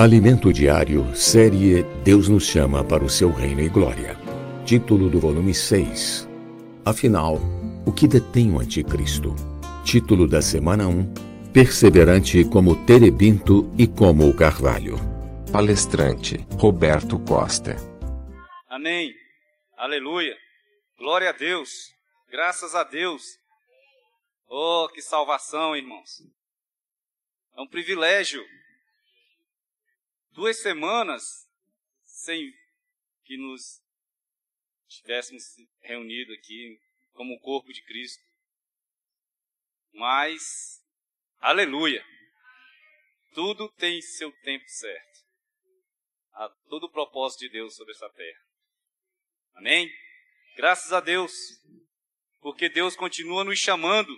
Alimento Diário, série Deus nos chama para o seu reino e glória. Título do volume 6. Afinal, o que detém o anticristo? Título da semana 1. Perseverante como terebinto e como o carvalho. Palestrante Roberto Costa. Amém. Aleluia. Glória a Deus. Graças a Deus. Oh, que salvação, irmãos. É um privilégio duas semanas sem que nos tivéssemos reunido aqui como o corpo de Cristo. Mas, aleluia, tudo tem seu tempo certo. Há todo o propósito de Deus sobre essa terra. Amém? Graças a Deus, porque Deus continua nos chamando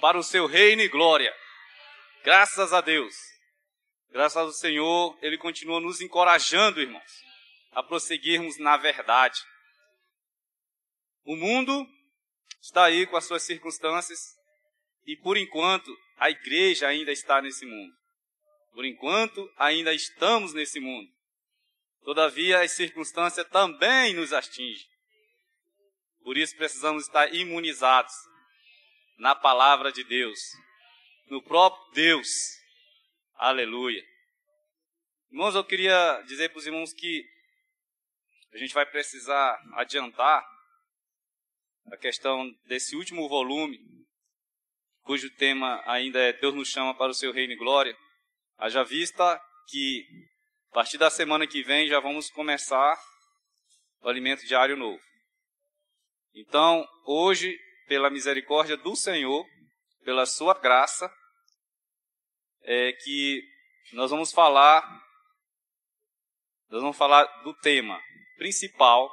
para o seu reino e glória. Graças a Deus. Graças ao Senhor, Ele continua nos encorajando, irmãos, a prosseguirmos na verdade. O mundo está aí com as suas circunstâncias e, por enquanto, a igreja ainda está nesse mundo. Por enquanto, ainda estamos nesse mundo. Todavia, as circunstâncias também nos atingem. Por isso, precisamos estar imunizados na palavra de Deus, no próprio Deus Aleluia. Irmãos, eu queria dizer para os irmãos que a gente vai precisar adiantar a questão desse último volume, cujo tema ainda é Deus nos chama para o seu reino e glória. Haja vista que a partir da semana que vem já vamos começar o alimento diário novo. Então, hoje, pela misericórdia do Senhor, pela sua graça, é que nós vamos falar, nós vamos falar do tema principal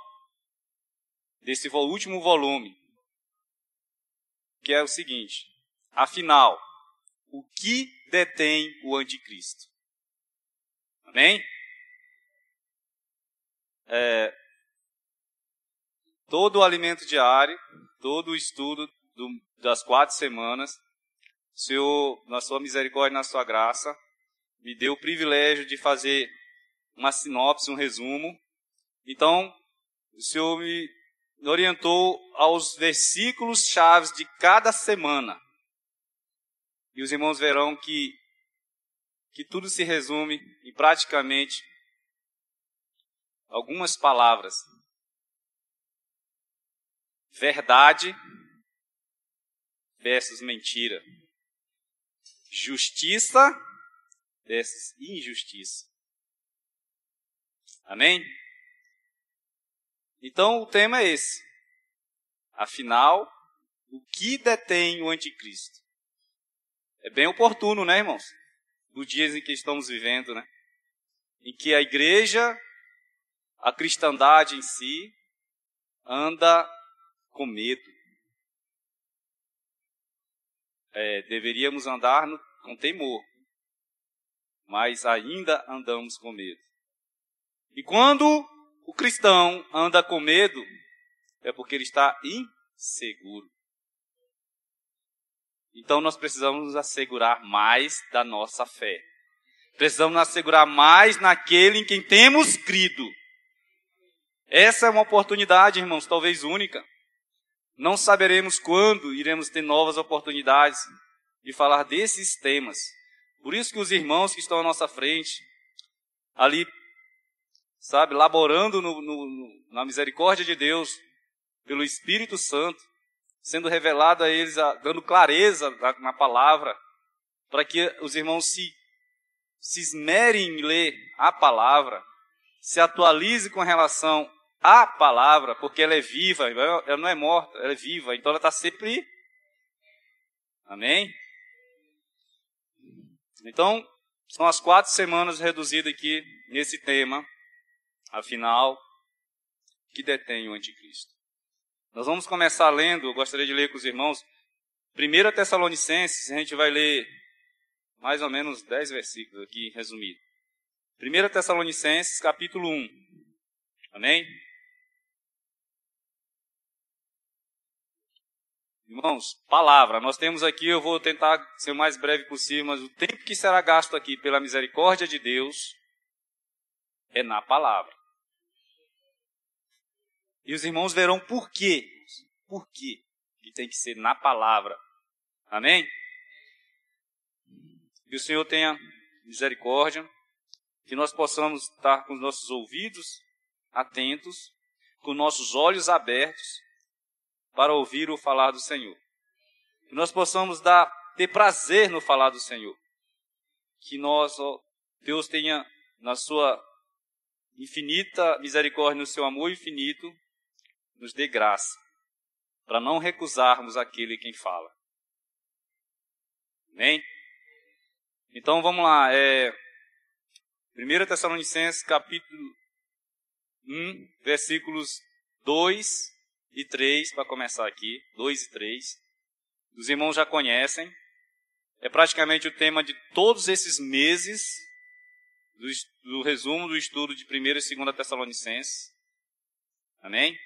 desse último volume, que é o seguinte: afinal, o que detém o anticristo? Amém? É, todo o alimento diário, todo o estudo do, das quatro semanas, Senhor, na sua misericórdia e na sua graça, me deu o privilégio de fazer uma sinopse, um resumo. Então, o Senhor me orientou aos versículos chaves de cada semana. E os irmãos verão que, que tudo se resume em praticamente algumas palavras. Verdade versus mentira justiça versus injustiça. Amém? Então o tema é esse. Afinal, o que detém o anticristo? É bem oportuno, né, irmãos? Nos dias em que estamos vivendo, né? Em que a igreja, a cristandade em si, anda com medo é, deveríamos andar no, com temor, mas ainda andamos com medo. E quando o cristão anda com medo, é porque ele está inseguro. Então nós precisamos nos assegurar mais da nossa fé. Precisamos nos assegurar mais naquele em quem temos crido. Essa é uma oportunidade, irmãos, talvez única. Não saberemos quando iremos ter novas oportunidades de falar desses temas. Por isso que os irmãos que estão à nossa frente, ali, sabe, laborando no, no, na misericórdia de Deus, pelo Espírito Santo, sendo revelado a eles, dando clareza na, na palavra, para que os irmãos se, se esmerem em ler a palavra, se atualizem com relação a palavra, porque ela é viva, ela não é morta, ela é viva, então ela está sempre. Amém? Então, são as quatro semanas reduzidas aqui nesse tema, afinal, que detém o anticristo. Nós vamos começar lendo, eu gostaria de ler com os irmãos, 1 Tessalonicenses, a gente vai ler mais ou menos dez versículos aqui resumido. 1 Tessalonicenses, capítulo 1. Amém? Irmãos, palavra. Nós temos aqui, eu vou tentar ser o mais breve possível, mas o tempo que será gasto aqui pela misericórdia de Deus, É na palavra. E os irmãos verão por quê. Por quê que tem que ser na palavra. Amém? Que o Senhor tenha misericórdia, que nós possamos estar com os nossos ouvidos atentos, com nossos olhos abertos para ouvir o falar do Senhor. Que nós possamos dar, ter prazer no falar do Senhor. Que nós, ó, Deus tenha na sua infinita misericórdia, no seu amor infinito, nos dê graça para não recusarmos aquele quem fala. Amém? Então vamos lá. É, 1 Tessalonicenses capítulo 1, versículos 2 e 3, para começar aqui. 2 e 3. Os irmãos já conhecem. É praticamente o tema de todos esses meses do, do resumo do estudo de 1 e 2 Tessalonicenses. Amém?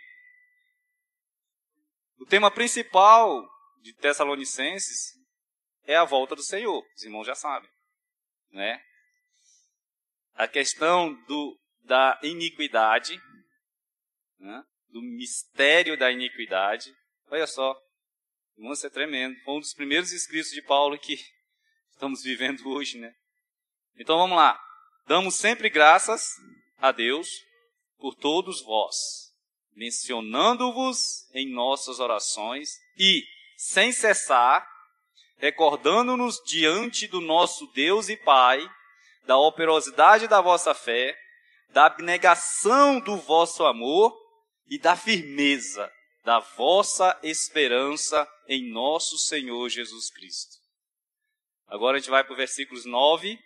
O tema principal de Tessalonicenses é a volta do Senhor. Os irmãos já sabem né? A questão do, da iniquidade, né? Do mistério da iniquidade. Olha só, irmãos, é tremendo. Foi um dos primeiros escritos de Paulo que estamos vivendo hoje, né? Então vamos lá. Damos sempre graças a Deus por todos vós, mencionando-vos em nossas orações e, sem cessar, recordando-nos diante do nosso Deus e Pai da operosidade da vossa fé, da abnegação do vosso amor e da firmeza da vossa esperança em nosso Senhor Jesus Cristo. Agora a gente vai para os versículos 9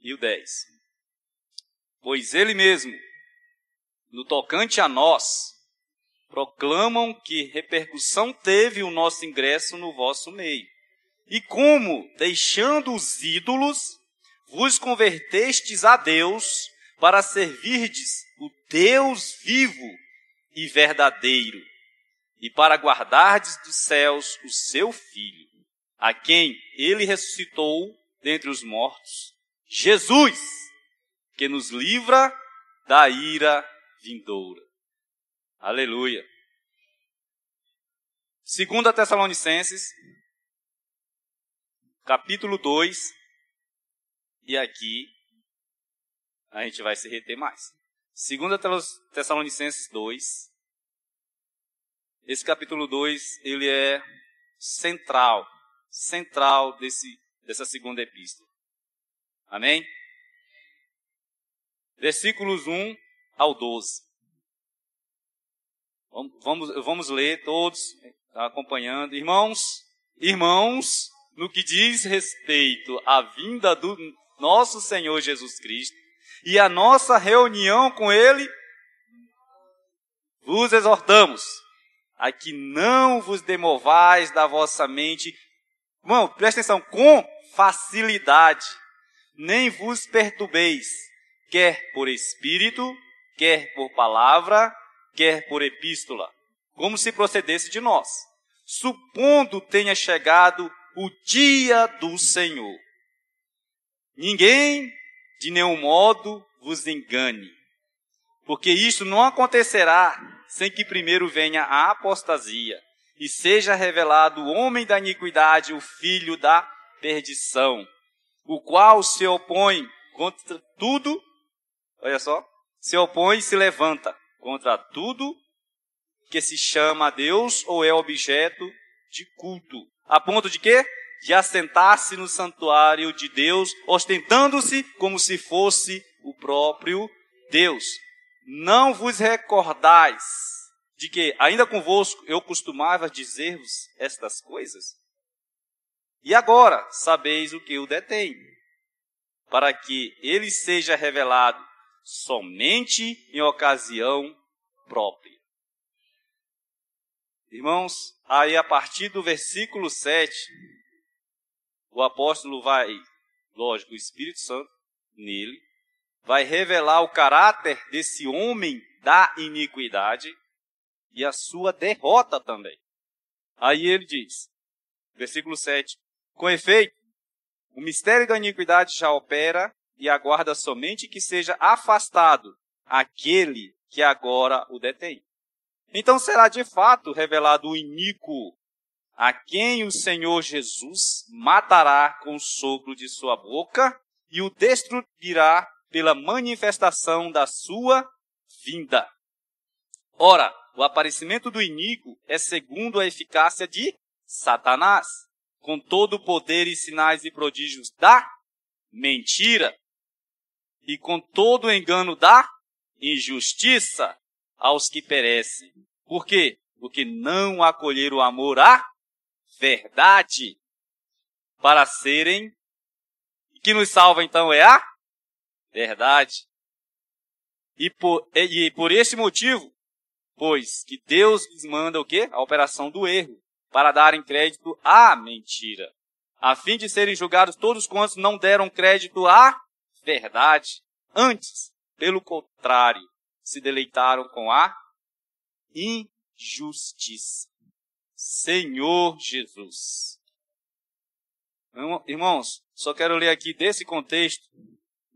e o 10. Pois ele mesmo, no tocante a nós, proclamam que repercussão teve o nosso ingresso no vosso meio. E como, deixando os ídolos, vos convertestes a Deus para servirdes o Deus vivo e verdadeiro, e para guardardes dos céus o seu Filho, a quem ele ressuscitou dentre os mortos, Jesus, que nos livra da ira vindoura. Aleluia. Segunda Tessalonicenses, capítulo 2, e aqui a gente vai se reter mais. Segunda Tessalonicenses 2, esse capítulo 2, ele é central, central desse, dessa segunda epístola. Amém? Versículos 1 ao 12. Vamos, vamos ler todos, tá acompanhando. Irmãos, irmãos, no que diz respeito à vinda do nosso Senhor Jesus Cristo e a nossa reunião com Ele, vos exortamos a que não vos demovais da vossa mente, irmão, presta atenção, com facilidade, nem vos perturbeis, quer por espírito, quer por palavra, quer por epístola, como se procedesse de nós, supondo tenha chegado o dia do Senhor. Ninguém, de nenhum modo, vos engane, porque isto não acontecerá sem que primeiro venha a apostasia e seja revelado o homem da iniquidade, o filho da perdição, o qual se opõe contra tudo, olha só, se opõe e se levanta contra tudo que se chama Deus ou é objeto de culto. A ponto de quê? De assentar-se no santuário de Deus, ostentando-se como se fosse o próprio Deus. Não vos recordais de que, ainda convosco, eu costumava dizer-vos estas coisas? E agora sabeis o que o detém, para que ele seja revelado somente em ocasião própria. Irmãos, aí a partir do versículo 7, o apóstolo vai, lógico, o Espírito Santo nele, vai revelar o caráter desse homem da iniquidade e a sua derrota também. Aí ele diz, versículo 7, com efeito, o mistério da iniquidade já opera e aguarda somente que seja afastado aquele que agora o detém. Então será de fato revelado o iníquo, a quem o Senhor Jesus matará com o sopro de sua boca e o destruirá pela manifestação da sua vinda. Ora, o aparecimento do iníquo é segundo a eficácia de Satanás, com todo o poder e sinais e prodígios da mentira e com todo o engano da injustiça aos que perecem. Por quê? Porque não acolheram o amor à verdade para serem. O que nos salva então é a verdade. E por, e por esse motivo, pois que Deus lhes manda o quê? A operação do erro, para darem crédito à mentira, a fim de serem julgados todos quantos não deram crédito à verdade. Antes, pelo contrário, se deleitaram com a injustiça. Senhor Jesus. Irmãos, só quero ler aqui desse contexto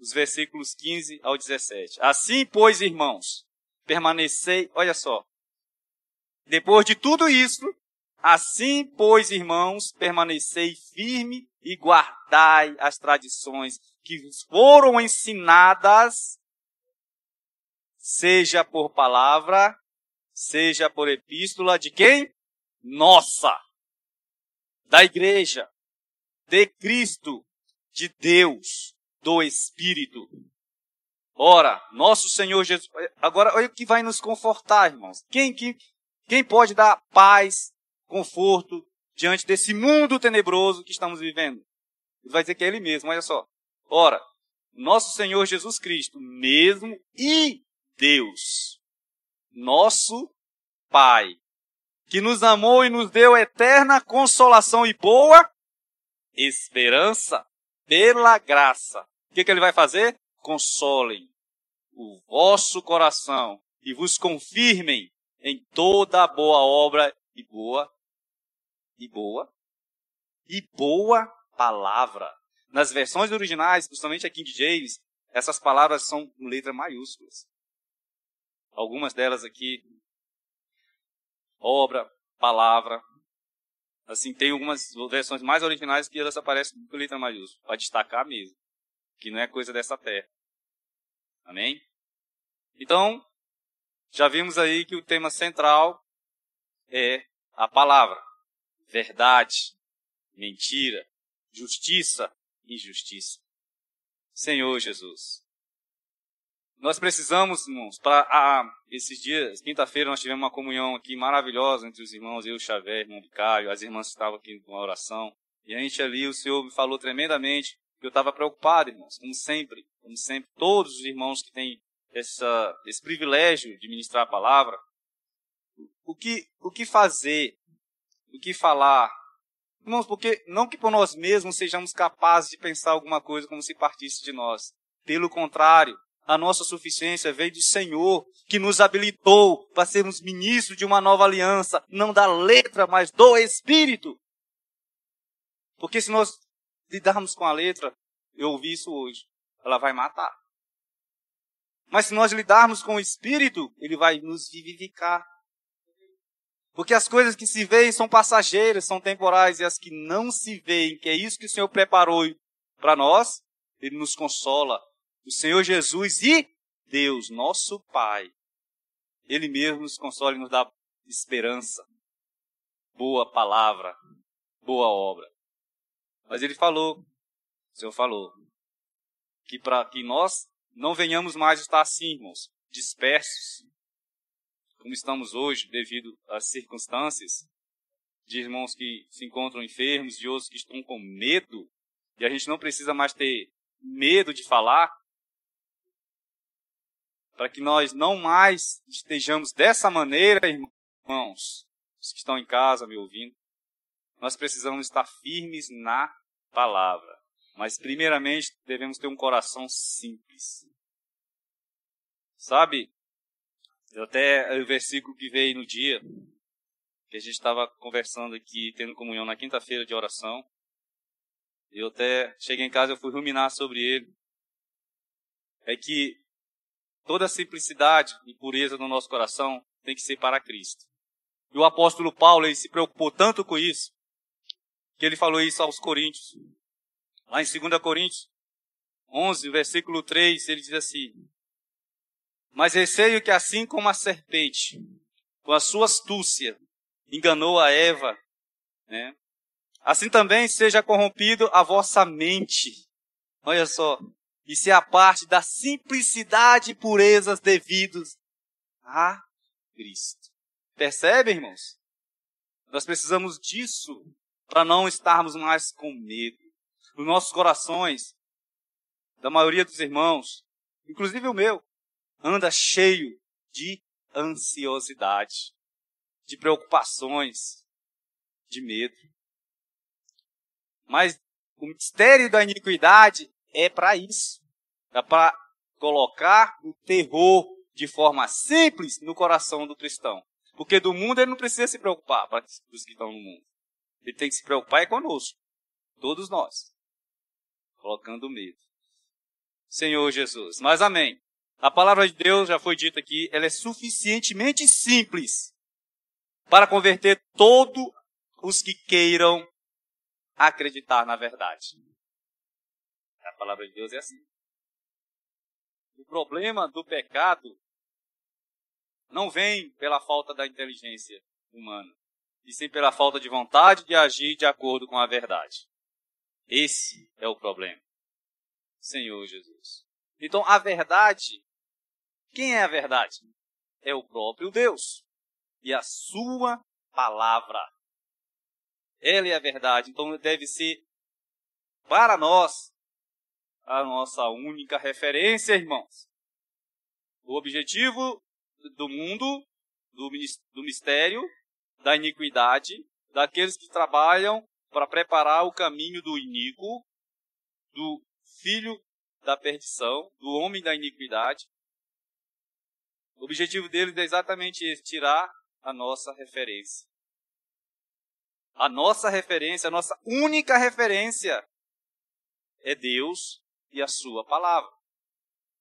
os versículos 15 ao 17. Assim, pois, irmãos, permanecei, olha só. Depois de tudo isso, assim, pois, irmãos, permanecei firme e guardai as tradições que foram ensinadas, seja por palavra, seja por epístola de quem? Nossa! Da igreja, de Cristo, de Deus, do Espírito. Ora, nosso Senhor Jesus. Agora, olha o que vai nos confortar, irmãos. Quem, quem, quem pode dar paz, conforto diante desse mundo tenebroso que estamos vivendo? Ele vai dizer que é Ele mesmo, olha só. Ora, nosso Senhor Jesus Cristo, mesmo e Deus, nosso Pai, que nos amou e nos deu eterna consolação e boa esperança pela graça. O que, que ele vai fazer? Consolem o vosso coração e vos confirmem em toda boa obra e boa e boa e boa palavra nas versões originais, principalmente aqui de James, essas palavras são letras maiúsculas. Algumas delas aqui, obra, palavra. Assim, tem algumas versões mais originais que elas aparecem com letra maiúscula, para destacar mesmo, que não é coisa dessa terra. Amém? Então, já vimos aí que o tema central é a palavra, verdade, mentira, justiça, injustiça. Senhor Jesus. Nós precisamos, irmãos, para esses dias, quinta-feira nós tivemos uma comunhão aqui maravilhosa entre os irmãos, eu, Xavier, irmão Bicário, as irmãs estavam aqui com a oração. E a gente ali, o Senhor me falou tremendamente que eu estava preocupado, irmãos, como sempre, como sempre, todos os irmãos que têm essa, esse privilégio de ministrar a palavra, o que, o que fazer, o que falar, Irmãos, porque não que por nós mesmos sejamos capazes de pensar alguma coisa como se partisse de nós. Pelo contrário, a nossa suficiência veio do Senhor, que nos habilitou para sermos ministros de uma nova aliança, não da letra, mas do Espírito. Porque se nós lidarmos com a letra, eu ouvi isso hoje, ela vai matar. Mas se nós lidarmos com o Espírito, ele vai nos vivificar. Porque as coisas que se veem são passageiras, são temporais, e as que não se veem, que é isso que o Senhor preparou para nós, Ele nos consola. O Senhor Jesus e Deus, nosso Pai, Ele mesmo nos consola e nos dá esperança. Boa palavra, boa obra. Mas Ele falou, o Senhor falou, que para que nós não venhamos mais estar assim, irmãos, dispersos, como estamos hoje, devido às circunstâncias, de irmãos que se encontram enfermos, de outros que estão com medo, e a gente não precisa mais ter medo de falar, para que nós não mais estejamos dessa maneira, irmãos, os que estão em casa me ouvindo, nós precisamos estar firmes na palavra. Mas, primeiramente, devemos ter um coração simples. Sabe, até o versículo que veio no dia que a gente estava conversando aqui, tendo comunhão na quinta-feira de oração. Eu até cheguei em casa, eu fui ruminar sobre ele. é que toda simplicidade e pureza no nosso coração tem que ser para Cristo. E o apóstolo Paulo ele se preocupou tanto com isso, que ele falou isso aos Coríntios. Lá em 2 Coríntios 11, versículo 3, ele diz assim: Mas receio que assim como a serpente, com a sua astúcia, enganou a Eva, né? Assim também seja corrompido a vossa mente. Olha só, é a parte da simplicidade e purezas devidos a Cristo. Percebe, irmãos? Nós precisamos disso para não estarmos mais com medo. Os nossos corações, da maioria dos irmãos, inclusive o meu, anda cheio de ansiosidade, de preocupações, de medo. Mas o mistério da iniquidade é para isso. É para colocar o terror de forma simples no coração do cristão. Porque do mundo ele não precisa se preocupar para os que estão no mundo. Ele tem que se preocupar é conosco. Todos nós. Colocando medo. Senhor Jesus. Mas amém. A palavra de Deus já foi dita aqui, ela é suficientemente simples para converter todos os que queiram acreditar na verdade. A palavra de Deus é assim. O problema do pecado não vem pela falta da inteligência humana, e sim pela falta de vontade de agir de acordo com a verdade. Esse é o problema. Senhor Jesus. Então, a verdade, quem é a verdade? É o próprio Deus e a sua palavra. Ela é a verdade. Então, deve ser para nós a nossa única referência, irmãos. O objetivo do mundo, do, mistério, da iniquidade, daqueles que trabalham para preparar o caminho do iníquo, do filho da perdição, do homem da iniquidade. O objetivo deles é exatamente esse, tirar a nossa referência. A nossa referência, a nossa única referência é Deus e a Sua palavra.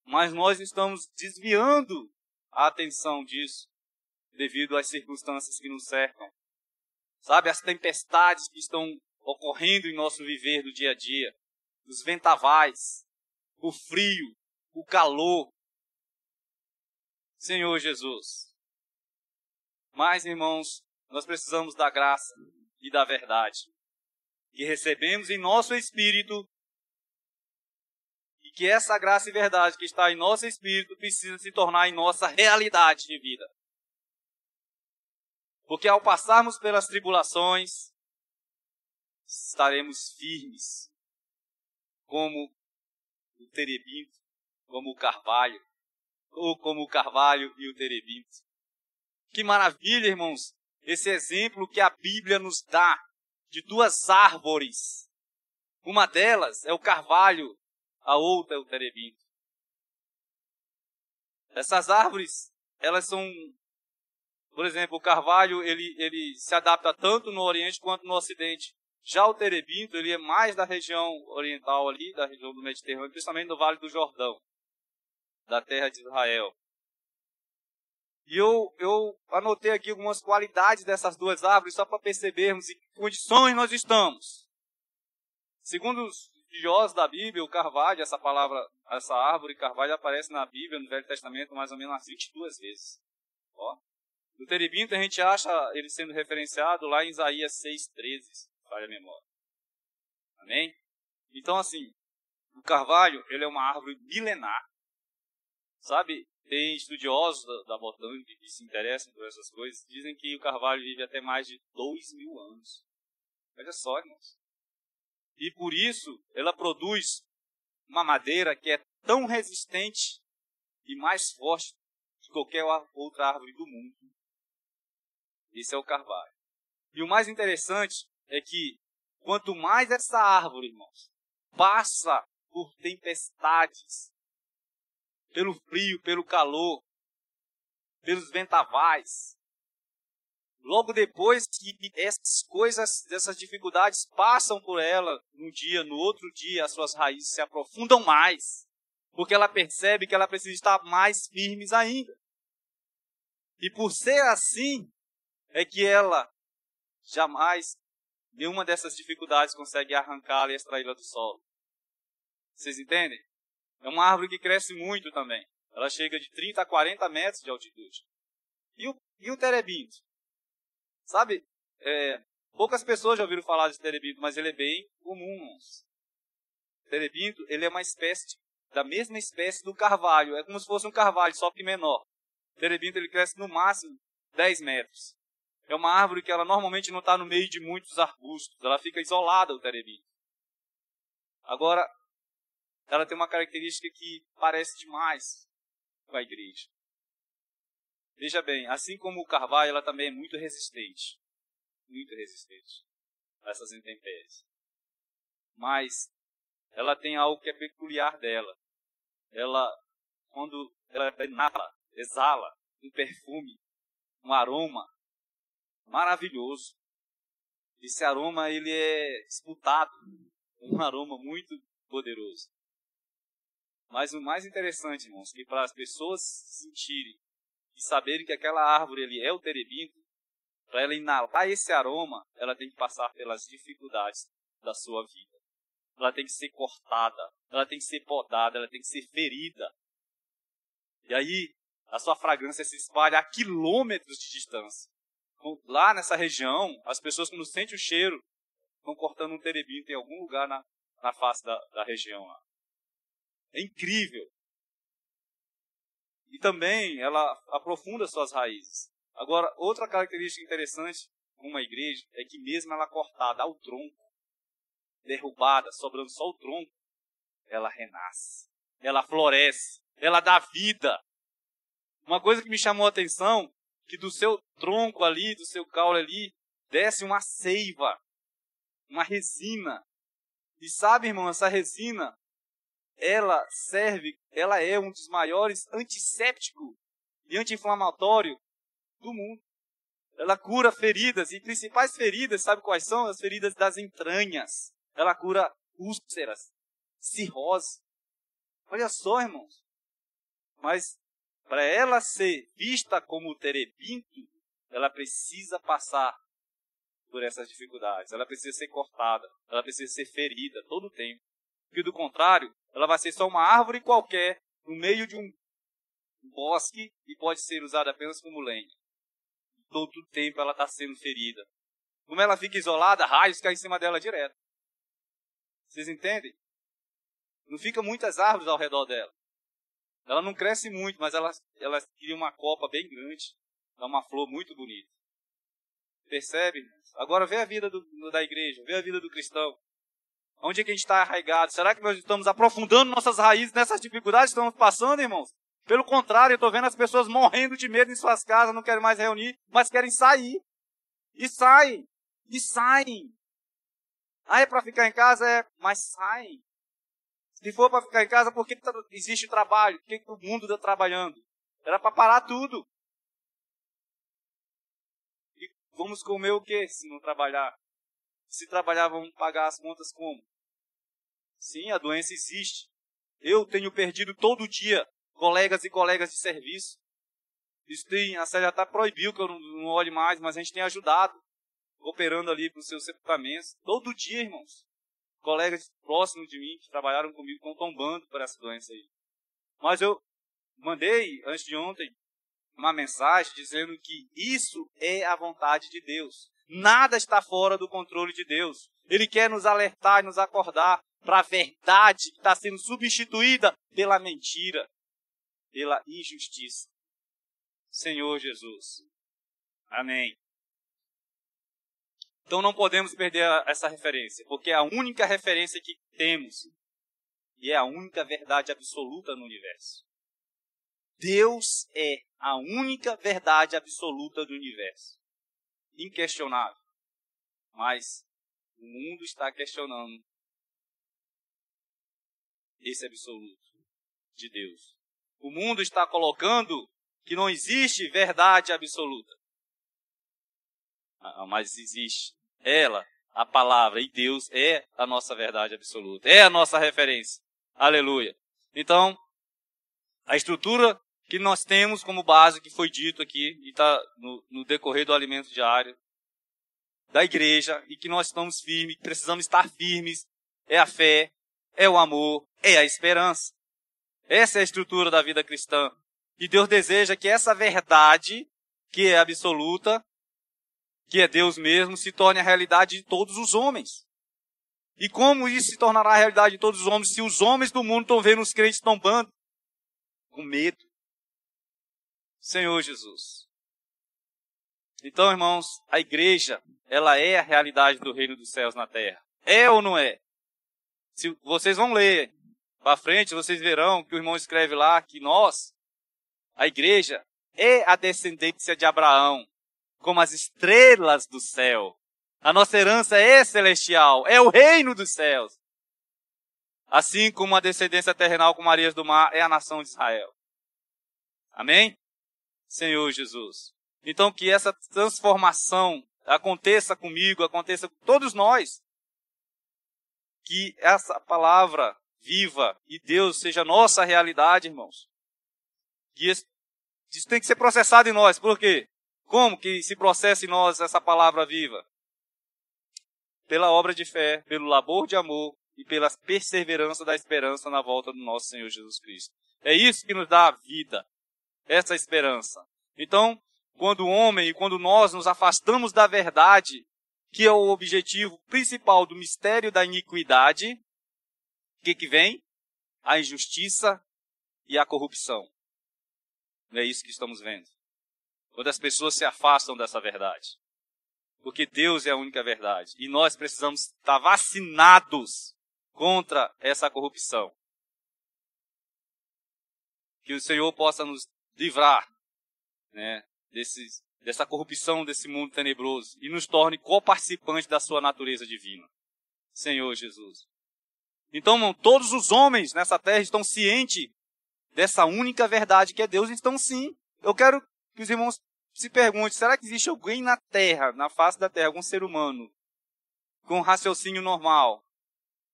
Mas nós estamos desviando a atenção disso devido às circunstâncias que nos cercam. Sabe, as tempestades que estão ocorrendo em nosso viver do dia a dia, os ventavais, o frio, o calor. Senhor Jesus. Mas, irmãos, nós precisamos da graça e da verdade que recebemos em nosso espírito que essa graça e verdade que está em nosso espírito precisa se tornar em nossa realidade de vida. Porque ao passarmos pelas tribulações, estaremos firmes, como o terebinto, como o carvalho, ou como o carvalho e o terebinto. Que maravilha, irmãos, esse exemplo que a Bíblia nos dá de duas árvores. Uma delas é o carvalho a outra é o terebinto. Essas árvores, elas são, por exemplo, o carvalho, ele, ele se adapta tanto no Oriente quanto no Ocidente. Já o terebinto, ele é mais da região oriental ali, da região do Mediterrâneo, principalmente no Vale do Jordão, da terra de Israel. E eu, eu anotei aqui algumas qualidades dessas duas árvores, só para percebermos em que condições nós estamos. Segundo os estudiosos da Bíblia, o carvalho, essa palavra, essa árvore carvalho aparece na Bíblia, no Velho Testamento, mais ou menos umas 22 vezes. Ó. No terebinto a gente acha ele sendo referenciado lá em Isaías 6,13, falha a memória. Amém? Então, assim, o carvalho, ele é uma árvore milenar. Sabe, tem estudiosos da, da botânica que se interessam por essas coisas, dizem que o carvalho vive até mais de 2 mil anos. Olha só, irmãos. E por isso ela produz uma madeira que é tão resistente e mais forte que qualquer outra árvore do mundo. Esse é o carvalho. E o mais interessante é que quanto mais essa árvore, irmãos, passa por tempestades, pelo frio, pelo calor, pelos ventavais, Logo depois que essas coisas, essas dificuldades passam por ela, num dia, no outro dia, as suas raízes se aprofundam mais. porque ela percebe que ela precisa estar mais firmes ainda. E por ser assim, é que ela jamais, nenhuma dessas dificuldades consegue arrancá-la e extraí-la do solo. Vocês entendem? É uma árvore que cresce muito também. Ela chega de 30 a 40 metros de altitude. E o, e o terebinto? Sabe, é, poucas pessoas já ouviram falar de terebinto, mas ele é bem comum. Terebinto, ele é uma espécie da mesma espécie do carvalho. É como se fosse um carvalho, só que menor. Terebinto ele cresce no máximo 10 metros. É uma árvore que ela normalmente não está no meio de muitos arbustos. Ela fica isolada, o terebinto. Agora, ela tem uma característica que parece demais com a igreja. Veja bem, assim como o carvalho, ela também é muito resistente. Muito resistente a essas intempéries. Mas ela tem algo que é peculiar dela. Ela, quando ela inala, exala um perfume, um aroma maravilhoso. Esse aroma ele é disputado, um aroma muito poderoso. Mas o mais interessante, irmãos, que para as pessoas sentirem e saberem que aquela árvore ali é o terebinto, para ela inalar esse aroma, ela tem que passar pelas dificuldades da sua vida. Ela tem que ser cortada, ela tem que ser podada, ela tem que ser ferida. E aí, a sua fragrância se espalha a quilômetros de distância. Lá nessa região, as pessoas, quando sentem o cheiro, estão cortando um terebinto em algum lugar na, na face da, da região lá. É incrível. E também ela aprofunda suas raízes. Agora, outra característica interessante com uma igreja é que mesmo ela cortada ao tronco, derrubada, sobrando só o tronco, ela renasce, ela floresce, ela dá vida. Uma coisa que me chamou a atenção, que do seu tronco ali, do seu caule ali, desce uma seiva, uma resina. E sabe, irmão, essa resina, ela serve, ela é um dos maiores antisséptico e anti-inflamatório do mundo. Ela cura feridas e principais feridas, sabe quais são? As feridas das entranhas. Ela cura úlceras, cirrose. Olha só, irmãos. Mas para ela ser vista como terebinto, ela precisa passar por essas dificuldades. Ela precisa ser cortada, ela precisa ser ferida todo o tempo. Porque do contrário, ela vai ser só uma árvore qualquer no meio de um bosque e pode ser usada apenas como lenha. Todo o tempo ela está sendo ferida. Como ela fica isolada, raios caem em cima dela direto. Vocês entendem? Não fica muitas árvores ao redor dela. Ela não cresce muito, mas ela, ela cria uma copa bem grande. Dá uma flor muito bonita. Percebe? Agora vê a vida do, da igreja, vê a vida do cristão. Onde é que a gente está arraigado? Será que nós estamos aprofundando nossas raízes nessas dificuldades que estamos passando, irmãos? Pelo contrário, eu estou vendo as pessoas morrendo de medo em suas casas, não querem mais reunir, mas querem sair. E saem. E saem. Ah, é para ficar em casa? É, mas saem. Se for para ficar em casa, por que existe trabalho? Por que o mundo está trabalhando? Era para parar tudo. E vamos comer o que se não trabalhar? Se trabalhar, vamos pagar as contas como? Sim, a doença existe. Eu tenho perdido todo dia colegas e colegas de serviço. Isso tem, a CELHA até proibiu que eu não, não olhe mais, mas a gente tem ajudado, operando ali para os seus sepultamentos. Todo dia, irmãos. Colegas próximos de mim que trabalharam comigo estão tombando por essa doença aí. Mas eu mandei, antes de ontem, uma mensagem dizendo que isso é a vontade de Deus. Nada está fora do controle de Deus. Ele quer nos alertar e nos acordar para a verdade que está sendo substituída pela mentira, pela injustiça. Senhor Jesus. Amém. Então não podemos perder essa referência, porque é a única referência que temos e é a única verdade absoluta no universo. Deus é a única verdade absoluta do universo inquestionável. Mas o mundo está questionando esse absoluto de Deus. O mundo está colocando que não existe verdade absoluta. Ah, mas existe. Ela, a palavra e Deus é a nossa verdade absoluta. É a nossa referência. Aleluia. Então, A estrutura que nós temos como base, que foi dito aqui, e está no, no, decorrer do alimento diário, da igreja, e que nós estamos firmes, precisamos estar firmes, é a fé, é o amor, é a esperança. Essa é a estrutura da vida cristã. E Deus deseja que essa verdade, que é absoluta, que é Deus mesmo, se torne a realidade de todos os homens. E como isso se tornará a realidade de todos os homens se os homens do mundo estão vendo os crentes tombando? Com medo. Senhor Jesus. Então, irmãos, a igreja, ela é a realidade do reino dos céus na terra. É ou não é? Se vocês vão ler para frente, vocês verão que o irmão escreve lá que nós, a igreja, é a descendência de Abraão, como as estrelas do céu. A nossa herança é celestial, é o reino dos céus. Assim como a descendência terrenal com Marias do Mar é a nação de Israel. Amém? Senhor Jesus. Então que essa transformação aconteça comigo, aconteça com todos nós. Que essa palavra viva e Deus seja nossa realidade, irmãos. Que isso tem que ser processado em nós. Por quê? Como que se processa em nós essa palavra viva? pela obra de fé, pelo labor de amor e pela perseverança da esperança na volta do nosso Senhor Jesus Cristo. É isso que nos dá a vida, essa esperança. Então, quando o homem e quando nós nos afastamos da verdade, que é o objetivo principal do mistério da iniquidade, o que, que vem? A injustiça e a corrupção. Não é isso que estamos vendo. Quando as pessoas se afastam dessa verdade. Porque Deus é a única verdade. E nós precisamos estar vacinados contra essa corrupção. Que o Senhor possa nos livrar né, desse, dessa corrupção desse mundo tenebroso e nos torne coparticipantes da sua natureza divina. Senhor Jesus. Então, todos os homens nessa terra estão cientes dessa única verdade que é Deus, então sim. Eu quero que os irmãos se pergunte, será que existe alguém na Terra, na face da Terra, algum ser humano, com raciocínio normal,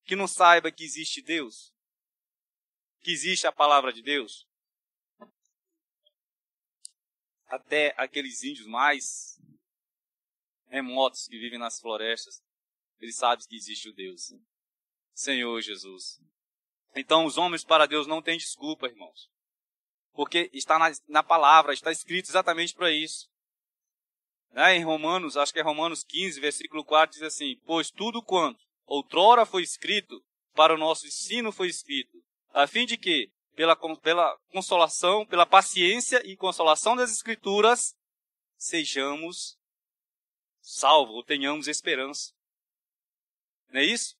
que não saiba que existe Deus? Que existe a palavra de Deus? Até aqueles índios mais remotos que vivem nas florestas, eles sabem que existe o Deus. Senhor Jesus. Então os homens para Deus não têm desculpa, irmãos. Porque está na, na palavra, está escrito exatamente para isso. Né? Em Romanos, acho que é Romanos 15, versículo 4, diz assim: Pois tudo quanto outrora foi escrito, para o nosso ensino foi escrito, a fim de que, pela, pela consolação, pela paciência e consolação das Escrituras, sejamos salvos, ou tenhamos esperança. Não é isso?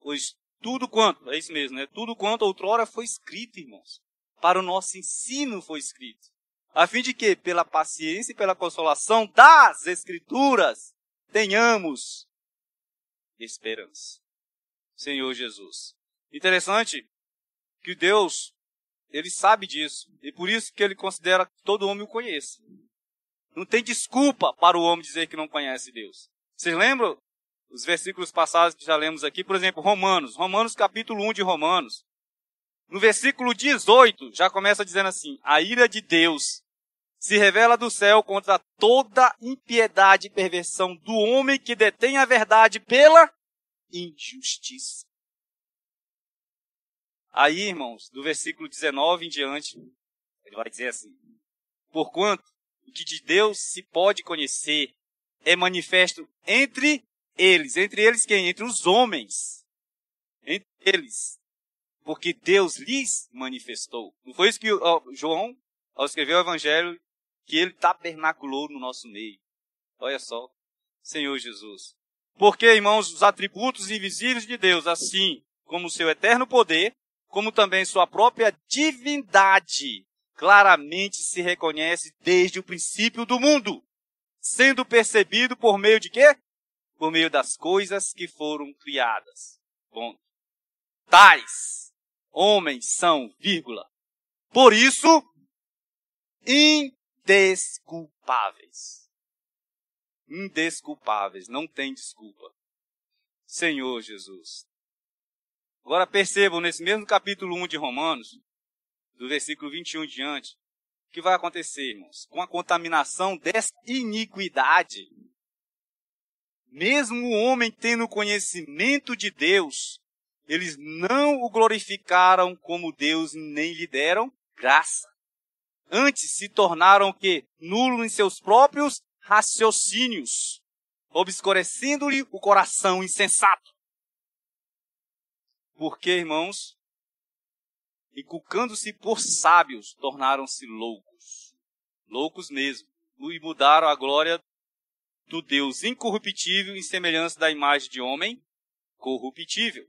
Pois tudo quanto, é isso mesmo, né? Tudo quanto outrora foi escrito, irmãos para o nosso ensino foi escrito, a fim de que, pela paciência e pela consolação das Escrituras, tenhamos esperança. Senhor Jesus. Interessante que Deus, ele sabe disso, e por isso que ele considera que todo homem o conheça. Não tem desculpa para o homem dizer que não conhece Deus. Vocês lembram os versículos passados que já lemos aqui? Por exemplo, Romanos, Romanos capítulo 1 de Romanos. No versículo 18, já começa dizendo assim: A ira de Deus se revela do céu contra toda impiedade e perversão do homem que detém a verdade pela injustiça. Aí, irmãos, do versículo 19 em diante, ele vai dizer assim: Porquanto o que de Deus se pode conhecer é manifesto entre eles. Entre eles quem? Entre os homens. Entre eles porque Deus lhes manifestou. Não foi isso que João, ao escrever o Evangelho, que ele tabernaculou no nosso meio. Olha só, Senhor Jesus. Porque, irmãos, os atributos invisíveis de Deus, assim como o seu eterno poder, como também sua própria divindade, claramente se reconhece desde o princípio do mundo, sendo percebido por meio de quê? Por meio das coisas que foram criadas. Bom, tais homens são, vírgula. Por isso, indesculpáveis. Indesculpáveis, não tem desculpa. Senhor Jesus. Agora percebam, nesse mesmo capítulo 1 de Romanos, do versículo 21 em diante, o que vai acontecer, irmãos? Com a contaminação dessa iniquidade, mesmo o homem tendo conhecimento de Deus, eles não o glorificaram como Deus nem lhe deram graça. Antes se tornaram o quê? Nulo em seus próprios raciocínios, obscurecendo-lhe o coração insensato. Porque, irmãos, inculcando-se por sábios, tornaram-se loucos. Loucos mesmo. E mudaram a glória do Deus incorruptível em semelhança da imagem de homem corruptível.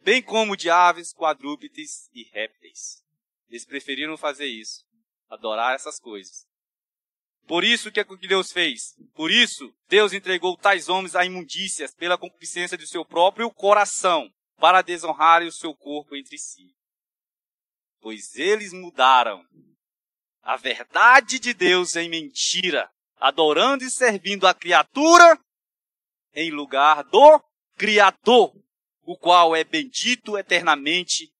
Bem como de aves, quadrúpedes e répteis. Eles preferiram fazer isso, adorar essas coisas. Por isso, o que é que Deus fez? Por isso, Deus entregou tais homens a imundícias pela concupiscência do seu próprio coração, para desonrarem o seu corpo entre si. Pois eles mudaram a verdade de Deus em mentira, adorando e servindo a criatura em lugar do Criador, o qual é bendito eternamente.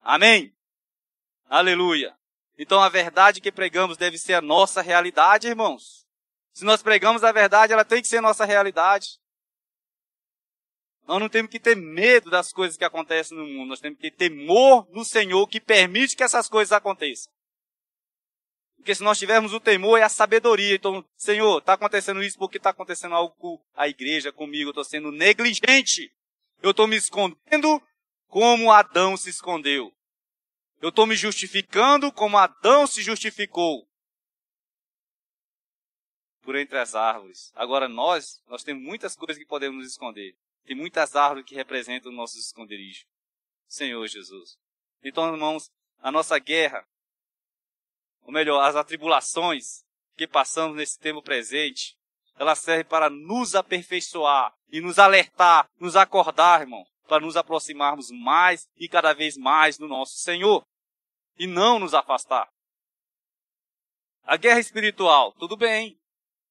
Amém. Aleluia. Então a verdade que pregamos deve ser a nossa realidade, irmãos. Se nós pregamos a verdade, ela tem que ser nossa realidade. Nós não temos que ter medo das coisas que acontecem no mundo. Nós temos que ter temor no Senhor que permite que essas coisas aconteçam. Porque se nós tivermos o temor, é a sabedoria. Então, Senhor, está acontecendo isso porque está acontecendo algo com a igreja, comigo. Eu estou sendo negligente. Eu estou me escondendo como Adão se escondeu. Eu estou me justificando como Adão se justificou. Por entre as árvores. Agora nós, nós temos muitas coisas que podemos nos esconder. Tem muitas árvores que representam nossos esconderijos. Senhor Jesus. Então, irmãos, a nossa guerra, ou melhor, as atribulações que passamos nesse tempo presente, ela serve para nos aperfeiçoar e nos alertar, nos acordar, irmão, para nos aproximarmos mais e cada vez mais do nosso Senhor e não nos afastar. A guerra espiritual, tudo bem.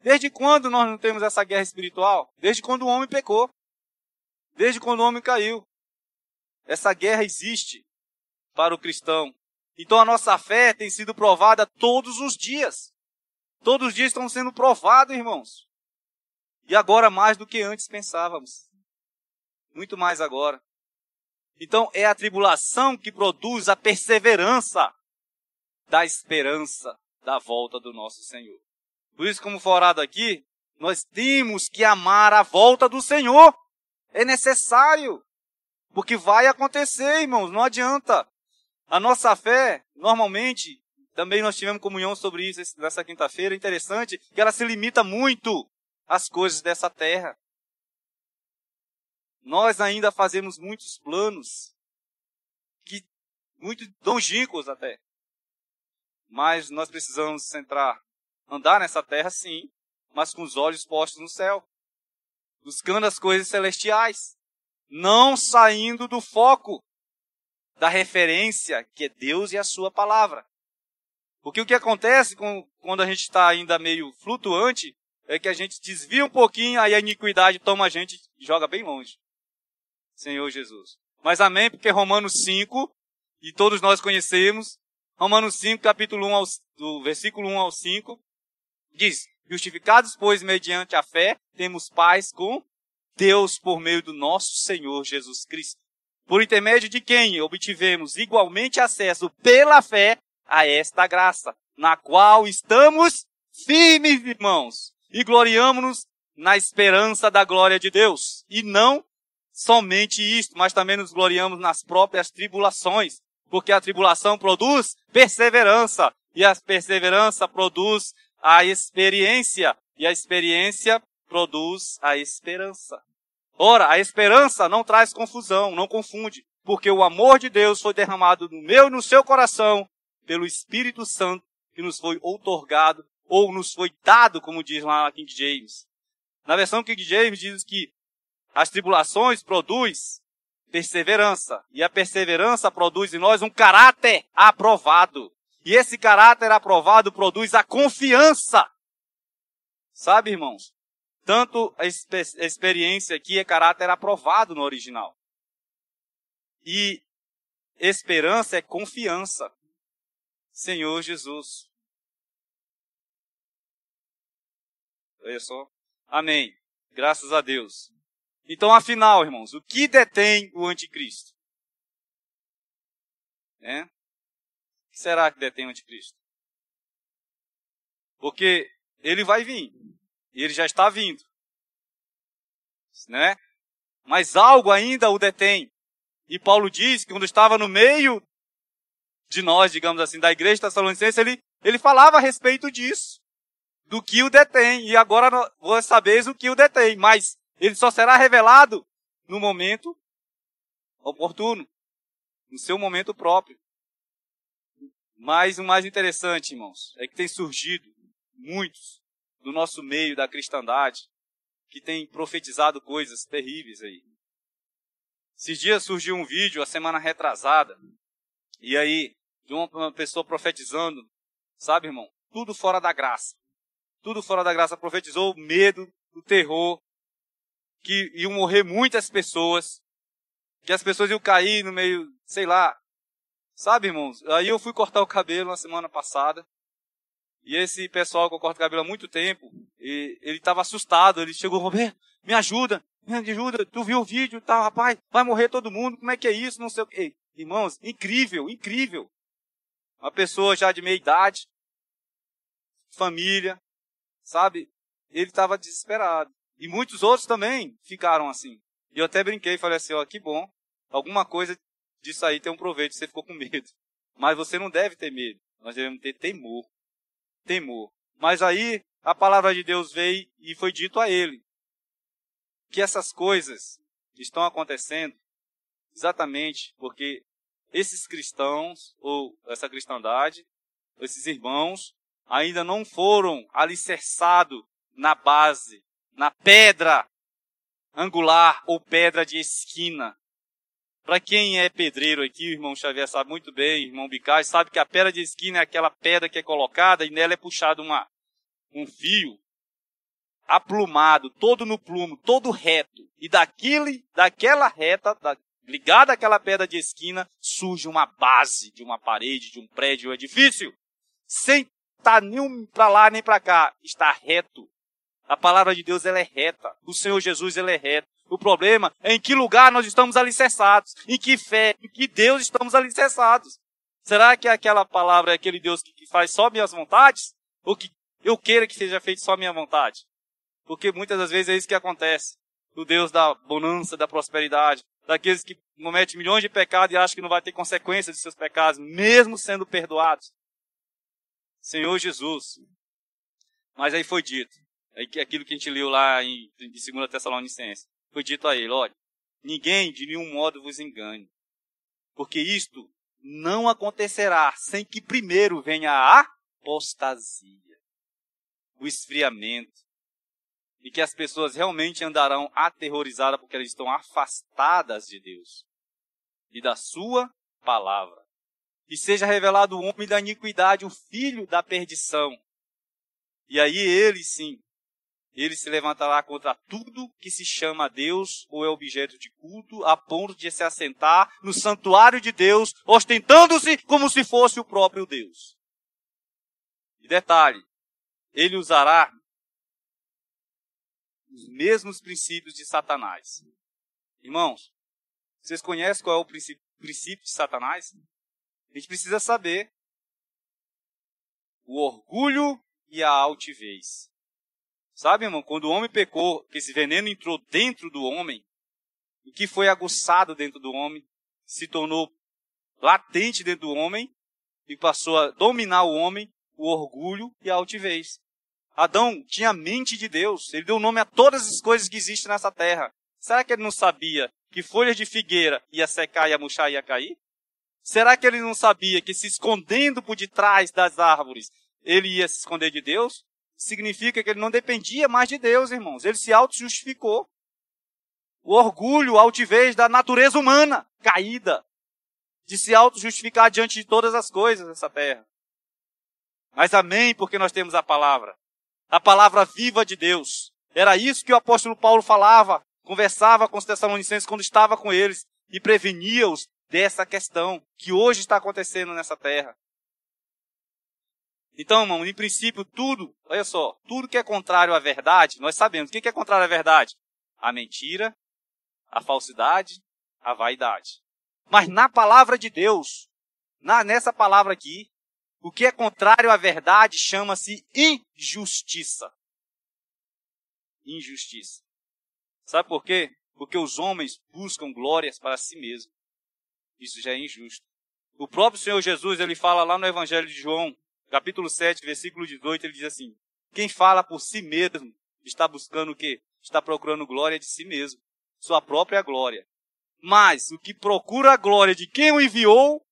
Desde quando nós não temos essa guerra espiritual? Desde quando o homem pecou desde quando o homem caiu. Essa guerra existe para o cristão. Então a nossa fé tem sido provada todos os dias. Todos os dias estão sendo provados, irmãos. E agora mais do que antes pensávamos. Muito mais agora. Então é a tribulação que produz a perseverança da esperança da volta do nosso Senhor. Por isso, como for orado aqui, nós temos que amar a volta do Senhor. É necessário. Porque vai acontecer, irmãos, não adianta. A nossa fé, normalmente, também nós tivemos comunhão sobre isso nessa quinta-feira, interessante, que ela se limita muito às coisas dessa terra. Nós ainda fazemos muitos planos, que muito longínquos até. Mas nós precisamos centrar, andar nessa terra sim, mas com os olhos postos no céu buscando as coisas celestiais, não saindo do foco da referência que é Deus e a sua palavra. Porque o que acontece com, quando a gente está ainda meio flutuante é que a gente desvia um pouquinho, aí a iniquidade toma a gente e joga bem longe. Senhor Jesus. Mas amém, porque Romanos 5, e todos nós conhecemos, Romanos 5, capítulo 1 ao, do versículo 1 ao 5, diz, Justificados, pois, mediante a fé, temos paz com Deus por meio do nosso Senhor Jesus Cristo. Por intermédio de quem obtivemos igualmente acesso pela fé a esta graça, na qual estamos firmes, irmãos, e gloriamos-nos na esperança da glória de Deus. E não somente isto, mas também nos gloriamos nas próprias tribulações, porque a tribulação produz perseverança, e a perseverança produz a experiência, e a experiência produz a esperança. Ora, a esperança não traz confusão, não confunde, porque o amor de Deus foi derramado no meu e no seu coração pelo Espírito Santo que nos foi outorgado ou nos foi dado, como diz lá na King James. Na versão King James diz que as tribulações produz perseverança e a perseverança produz em nós um caráter aprovado. E esse caráter aprovado produz a confiança. Sabe, irmãos? Tanto a, experiência aqui é caráter aprovado no original. E esperança é confiança. Senhor Jesus. Olha só. Amém. Graças a Deus. Então, afinal, irmãos, o que detém o anticristo? É? O que será que detém o anticristo? Porque ele vai vir. E ele já está vindo. Né? Mas algo ainda o detém. E Paulo diz que quando estava no meio de nós, digamos assim, da igreja tessalonicense, ele, ele falava a respeito disso. Do que o detém. E agora vós sabeis o que o detém. Mas ele só será revelado no momento oportuno. No seu momento próprio. Mas o mais interessante, irmãos, é que tem surgido muitos do nosso meio da cristandade que têm profetizado coisas terríveis aí. Esses dias surgiu um vídeo, a semana retrasada, e aí, de uma pessoa profetizando, sabe, irmão? Tudo fora da graça. Tudo fora da graça. Profetizou o medo, o terror, que iam morrer muitas pessoas, que as pessoas iam cair no meio, sei lá. Sabe, irmãos? Aí eu fui cortar o cabelo na semana passada, e esse pessoal que eu corto cabelo há muito tempo, ele estava assustado. Ele chegou, Roberto, me ajuda, me ajuda. Tu viu o vídeo, tá, rapaz? Vai morrer todo mundo. Como é que é isso? Não sei o quê. Irmãos, incrível, incrível. Uma pessoa já de meia idade, família, sabe? Ele estava desesperado. E muitos outros também ficaram assim. E eu até brinquei, falei assim, ó, que bom. Alguma coisa disso aí tem um proveito, você ficou com medo. Mas você não deve ter medo. Nós devemos ter temor temor. Mas aí a palavra de Deus veio e foi dito a ele que essas coisas estão acontecendo exatamente porque esses cristãos, ou essa cristandade, esses irmãos, ainda não foram alicerçados na base, na pedra angular ou pedra de esquina para quem é pedreiro aqui, o irmão Xavier sabe muito bem, irmão Bicai, sabe que a pedra de esquina é aquela pedra que é colocada e nela é puxado uma, um fio aplumado, todo no plumo, todo reto. E daquele, daquela reta, da, ligada àquela pedra de esquina, surge uma base de uma parede, de um prédio, um edifício. Sem estar nem para lá nem para cá. Está reto. A palavra de Deus ela é reta. O Senhor Jesus ele é reto. O problema é em que lugar nós estamos alicerçados, em que fé, em que Deus estamos alicerçados. Será que aquela palavra é aquele Deus que faz só minhas vontades? Ou que eu queira que seja feito só minha vontade? Porque muitas das vezes é isso que acontece. O Deus da bonança, da prosperidade, daqueles que cometem milhões de pecados e acham que não vai ter consequências de seus pecados, mesmo sendo perdoados. Senhor Jesus. Mas aí foi dito, é aquilo que a gente leu lá em, em 2 Tessalonicenses foi dito a ele: olha, ninguém de nenhum modo vos engane, porque isto não acontecerá sem que primeiro venha a apostasia, o esfriamento, e que as pessoas realmente andarão aterrorizadas porque elas estão afastadas de Deus e da Sua palavra. E seja revelado o homem da iniquidade, o filho da perdição. E aí ele sim ele se levantará contra tudo que se chama Deus ou é objeto de culto, a ponto de se assentar no santuário de Deus, ostentando-se como se fosse o próprio Deus. E detalhe, ele usará os mesmos princípios de Satanás. Irmãos, vocês conhecem qual é o princípio, de Satanás? A gente precisa saber. O orgulho e a altivez. Sabe, irmão, quando o homem pecou, que esse veneno entrou dentro do homem, o que foi aguçado dentro do homem se tornou latente dentro do homem e passou a dominar o homem, o orgulho e a altivez. Adão tinha a mente de Deus, ele deu nome a todas as coisas que existem nessa terra. Será que ele não sabia que folhas de figueira ia secar, ia murchar, ia cair? Será que ele não sabia que se escondendo por detrás das árvores, ele ia se esconder de Deus? Significa que ele não dependia mais de Deus, irmãos. Ele se auto-justificou. O orgulho, a altivez da natureza humana caída, de se auto-justificar diante de todas as coisas dessa terra. Mas amém, porque nós temos a palavra. A palavra viva de Deus. Era isso que o apóstolo Paulo falava, conversava com os tessalonicenses quando estava com eles e prevenia-os dessa questão que hoje está acontecendo nessa terra. Então, irmão, em princípio, tudo, olha só, tudo que é contrário à verdade, nós sabemos. O que é contrário à verdade? A mentira, a falsidade, a vaidade. Mas na palavra de Deus, na, nessa palavra aqui, o que é contrário à verdade chama-se injustiça. Injustiça. Sabe por quê? Porque os homens buscam glórias para si mesmos. Isso já é injusto. O próprio Senhor Jesus, ele fala lá no Evangelho de João, capítulo 7, versículo 18, ele diz assim: Quem fala por si mesmo está buscando o quê? Está procurando glória de si mesmo, sua própria glória. Mas o que procura a glória de quem o enviou,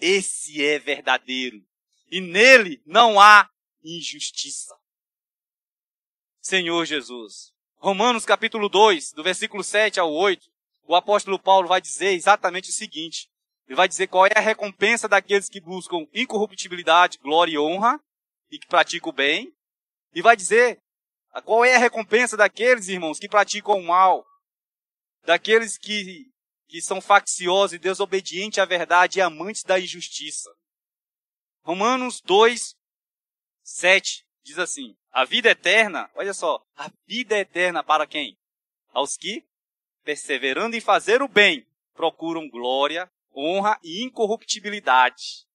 esse é verdadeiro. E nele não há injustiça. Senhor Jesus. Romanos capítulo 2, do versículo 7 ao 8, o apóstolo Paulo vai dizer exatamente o seguinte: ele vai dizer qual é a recompensa daqueles que buscam incorruptibilidade, glória e honra e que praticam o bem. E vai dizer qual é a recompensa daqueles, irmãos, que praticam o mal. Daqueles que, que são facciosos e desobedientes à verdade e amantes da injustiça. Romanos 2, 7 diz assim: A vida eterna, olha só, a vida eterna para quem? Aos que, perseverando em fazer o bem, procuram glória, honra e incorruptibilidade.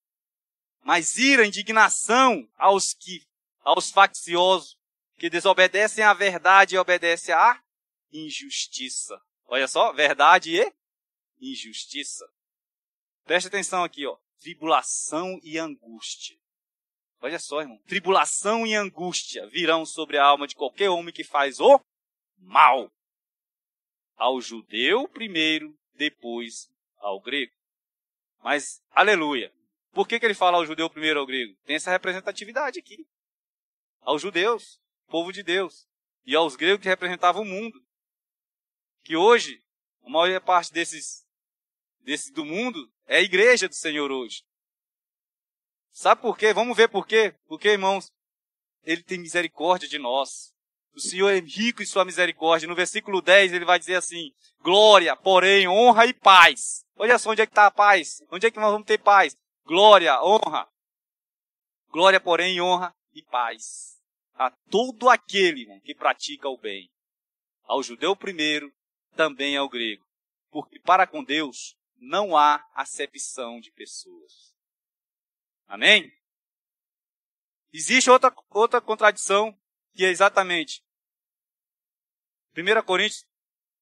Mas ira, indignação aos que, aos facciosos, que desobedecem à verdade e obedecem à injustiça. Olha só, verdade e injustiça. Preste atenção aqui, ó. Tribulação e angústia. Olha só, irmão. Tribulação e angústia virão sobre a alma de qualquer homem que faz o mal. Ao judeu primeiro, depois ao grego. Mas, aleluia. Por que, que ele fala ao judeu primeiro ao grego? Tem essa representatividade aqui. Aos judeus, povo de Deus. E aos gregos que representavam o mundo. Que hoje, a maior parte desses, desses do mundo é a igreja do Senhor hoje. Sabe por quê? Vamos ver por quê. Porque, irmãos, ele tem misericórdia de nós. O Senhor é rico em sua misericórdia. No versículo 10 ele vai dizer assim: glória, porém, honra e paz Olha só onde é que está a paz. Onde é que nós vamos ter paz? Glória, honra. Glória, porém, honra e paz. A todo aquele que pratica o bem. Ao judeu primeiro, também ao grego. Porque para com Deus não há acepção de pessoas. Amém? Existe outra, outra contradição que é exatamente 1 Coríntios,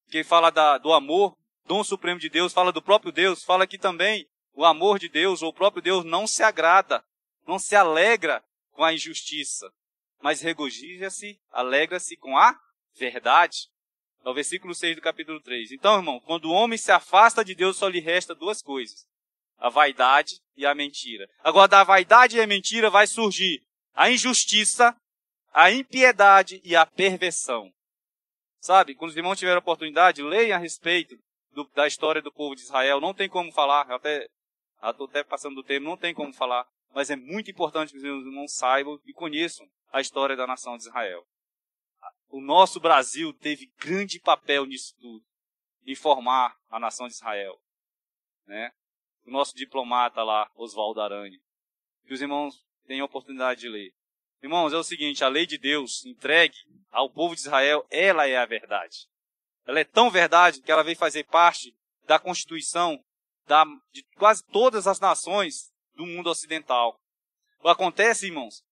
que fala da, do amor, dom supremo de Deus, fala do próprio Deus, fala que também o amor de Deus, ou o próprio Deus, não se agrada, não se alegra com a injustiça, mas regozija-se, alegra-se com a verdade. É o versículo 6 do capítulo 3. Então, irmão, quando o homem se afasta de Deus, só lhe resta duas coisas: a vaidade e a mentira. Agora, da vaidade e a mentira vai surgir a injustiça, a impiedade e a perversão. Sabe, quando os irmãos tiverem oportunidade, leiam a respeito do, da história do povo de Israel. Não tem como falar, eu até estou até passando do tempo, não tem como falar, mas é muito importante que os irmãos saibam e conheçam a história da nação de Israel. O nosso Brasil teve grande papel nisso tudo, em formar a nação de Israel. Né? O nosso diplomata lá, Oswaldo Aranha. Que os irmãos tenham a oportunidade de ler. Irmãos, é o seguinte, a lei de Deus entregue ao povo de Israel, ela é a verdade. Ela é tão verdade que ela veio fazer parte da constituição da, de quase todas as nações do mundo ocidental. Acontece, irmãos,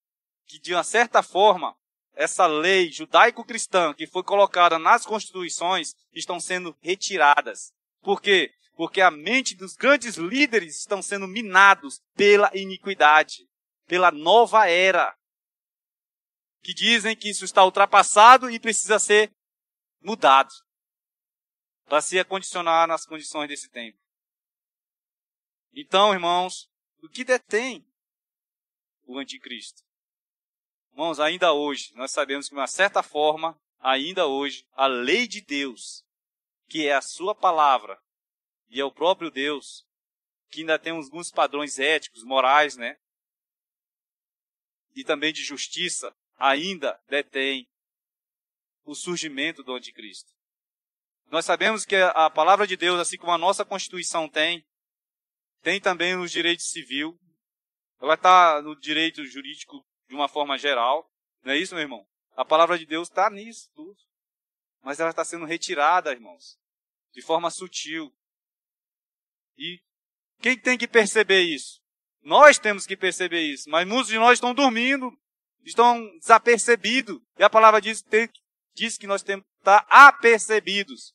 que de uma certa forma, essa lei judaico-cristã que foi colocada nas constituições estão sendo retiradas. Por quê? Porque a mente dos grandes líderes estão sendo minados pela iniquidade, pela nova era. Que dizem que isso está ultrapassado e precisa ser mudado para se acondicionar nas condições desse tempo. Então, irmãos, o que detém o anticristo? Irmãos, ainda hoje, nós sabemos que, de uma certa forma, ainda hoje, a lei de Deus, que é a sua palavra, e é o próprio Deus, que ainda tem alguns padrões éticos, morais, né? E também de justiça, ainda detém o surgimento do anticristo. Nós sabemos que a palavra de Deus, assim como a nossa Constituição tem, tem também no direito civil, ela está no direito jurídico de uma forma geral. Não é isso, meu irmão? A palavra de Deus está nisso tudo. Mas ela está sendo retirada, irmãos, de forma sutil. E quem tem que perceber isso? Nós temos que perceber isso, mas muitos de nós estão dormindo, estão desapercebidos. E a palavra diz, tem, diz que nós temos que estar apercebidos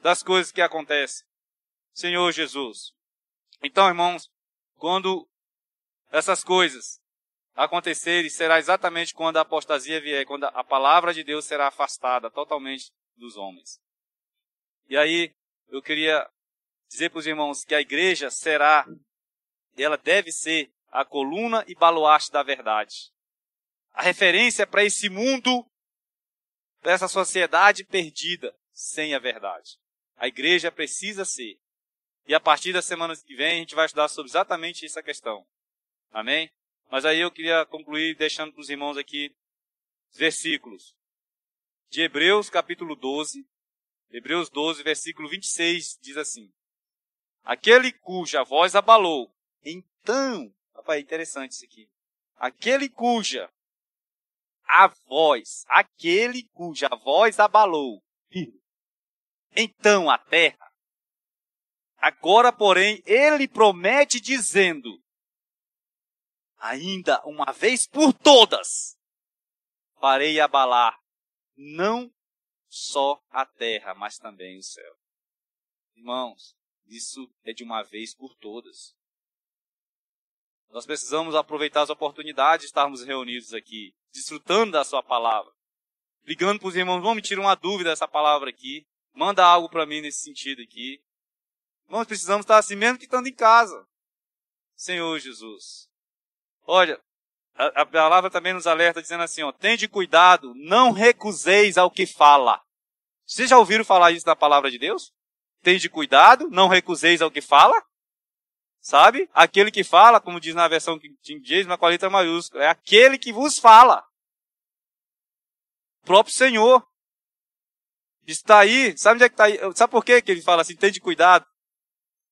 das coisas que acontecem. Senhor Jesus. Então, irmãos, quando essas coisas acontecerem, será exatamente quando a apostasia vier, quando a palavra de Deus será afastada totalmente dos homens. E aí, eu queria dizer para os irmãos que a igreja será, ela deve ser a coluna e baluarte da verdade. A referência para esse mundo, para essa sociedade perdida sem a verdade. A igreja precisa ser. E a partir da semana que vem a gente vai estudar sobre exatamente essa questão. Amém? Mas aí eu queria concluir deixando para os irmãos aqui versículos de Hebreus capítulo 12. Hebreus 12, versículo 26 diz assim: Aquele cuja voz abalou, então, rapaz, interessante isso aqui. Aquele cuja a voz, aquele cuja voz abalou, então a terra. Agora, porém, ele promete dizendo: ainda uma vez por todas, farei abalar não só a terra, mas também o céu. Irmãos, isso é de uma vez por todas. Nós precisamos aproveitar as oportunidades de estarmos reunidos aqui, desfrutando da sua palavra. Ligando para os irmãos, vamos tirar uma dúvida dessa palavra aqui. Manda algo para mim nesse sentido aqui. Nós precisamos estar assim mesmo que estando em casa. Senhor Jesus. Olha, a, a palavra também nos alerta dizendo assim, ó, tende cuidado, não recuseis ao que fala. Vocês já ouviram falar isso na palavra de Deus? Tende cuidado, não recuseis ao que fala. Sabe? Aquele que fala, como diz na versão King James, na letra maiúscula, é aquele que vos fala. O próprio Senhor. Está aí, sabe onde é que está aí? Sabe por que ele fala assim, tende cuidado?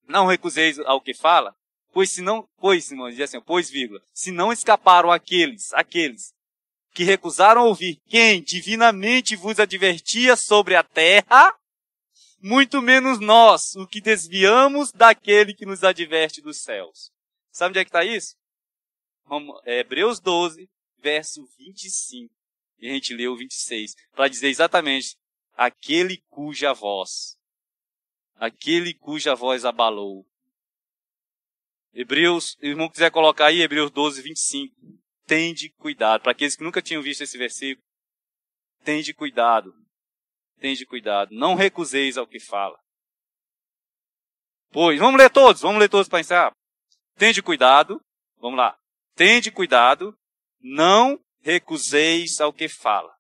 Não recuseis ao que fala? Pois se não, pois, irmãos, diz assim, pois, vírgula, se não escaparam aqueles, aqueles, que recusaram ouvir quem divinamente vos advertia sobre a terra, muito menos nós, o que desviamos daquele que nos adverte dos céus. Sabe onde é que está isso? É Hebreus 12, verso 25. E a gente leu o 26, para dizer exatamente, aquele cuja voz, aquele cuja voz abalou, Hebreus, irmão quiser colocar aí, Hebreus 12, 25. Tende cuidado. Para aqueles que nunca tinham visto esse versículo, tende cuidado. Tende cuidado. Não recuseis ao que fala. Pois, vamos ler todos, vamos ler todos para encerrar. Tende cuidado, vamos lá. Tende cuidado, não recuseis ao que fala.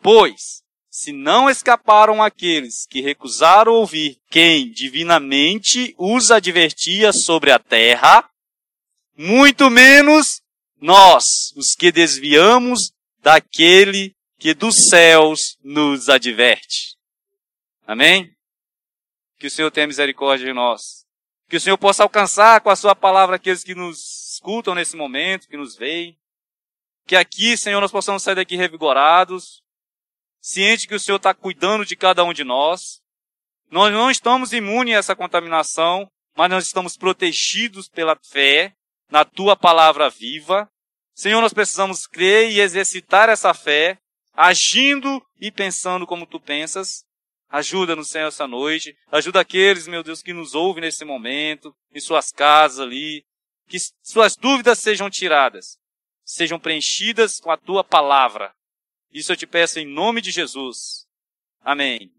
Pois, se não escaparam aqueles que recusaram ouvir quem divinamente os advertia sobre a terra, muito menos nós, os que desviamos daquele que dos céus nos adverte. Amém? Que o Senhor tenha misericórdia de nós. Que o Senhor possa alcançar com a sua palavra aqueles que nos escutam nesse momento, que nos veem. Que aqui, Senhor, nós possamos sair daqui revigorados, ciente que o Senhor está cuidando de cada um de nós. Nós não estamos imunes a essa contaminação, mas nós estamos protegidos pela fé na tua palavra viva. Senhor, nós precisamos crer e exercitar essa fé, agindo e pensando como tu pensas. Ajuda-nos, Senhor, essa noite. Ajuda aqueles, meu Deus, que nos ouvem nesse momento, em suas casas ali. Que suas dúvidas sejam tiradas, sejam preenchidas com a tua palavra. Isso eu te peço em nome de Jesus. Amém.